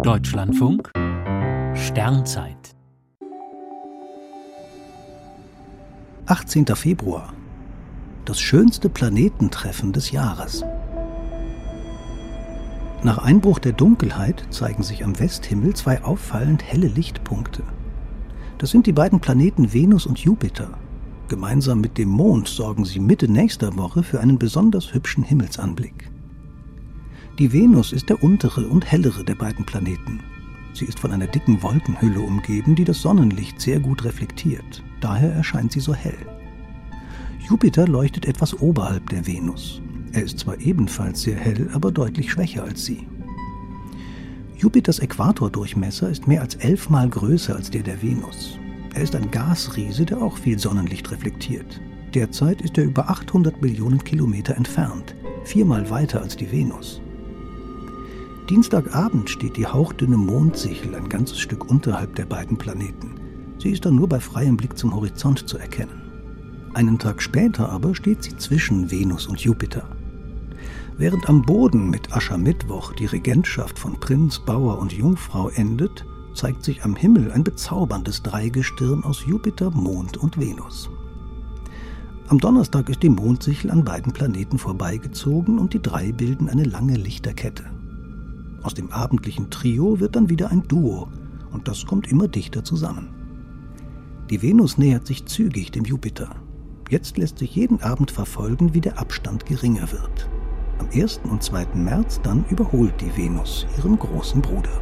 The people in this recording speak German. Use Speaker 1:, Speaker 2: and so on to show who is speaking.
Speaker 1: Deutschlandfunk Sternzeit
Speaker 2: 18. Februar. Das schönste Planetentreffen des Jahres. Nach Einbruch der Dunkelheit zeigen sich am Westhimmel zwei auffallend helle Lichtpunkte. Das sind die beiden Planeten Venus und Jupiter. Gemeinsam mit dem Mond sorgen sie Mitte nächster Woche für einen besonders hübschen Himmelsanblick. Die Venus ist der untere und hellere der beiden Planeten. Sie ist von einer dicken Wolkenhülle umgeben, die das Sonnenlicht sehr gut reflektiert. Daher erscheint sie so hell. Jupiter leuchtet etwas oberhalb der Venus. Er ist zwar ebenfalls sehr hell, aber deutlich schwächer als sie. Jupiters Äquatordurchmesser ist mehr als elfmal größer als der der Venus. Er ist ein Gasriese, der auch viel Sonnenlicht reflektiert. Derzeit ist er über 800 Millionen Kilometer entfernt, viermal weiter als die Venus. Dienstagabend steht die hauchdünne Mondsichel ein ganzes Stück unterhalb der beiden Planeten. Sie ist dann nur bei freiem Blick zum Horizont zu erkennen. Einen Tag später aber steht sie zwischen Venus und Jupiter. Während am Boden mit Aschermittwoch die Regentschaft von Prinz, Bauer und Jungfrau endet, zeigt sich am Himmel ein bezauberndes Dreigestirn aus Jupiter, Mond und Venus. Am Donnerstag ist die Mondsichel an beiden Planeten vorbeigezogen und die drei bilden eine lange Lichterkette. Aus dem abendlichen Trio wird dann wieder ein Duo und das kommt immer dichter zusammen. Die Venus nähert sich zügig dem Jupiter. Jetzt lässt sich jeden Abend verfolgen, wie der Abstand geringer wird. Am 1. und 2. März dann überholt die Venus ihren großen Bruder.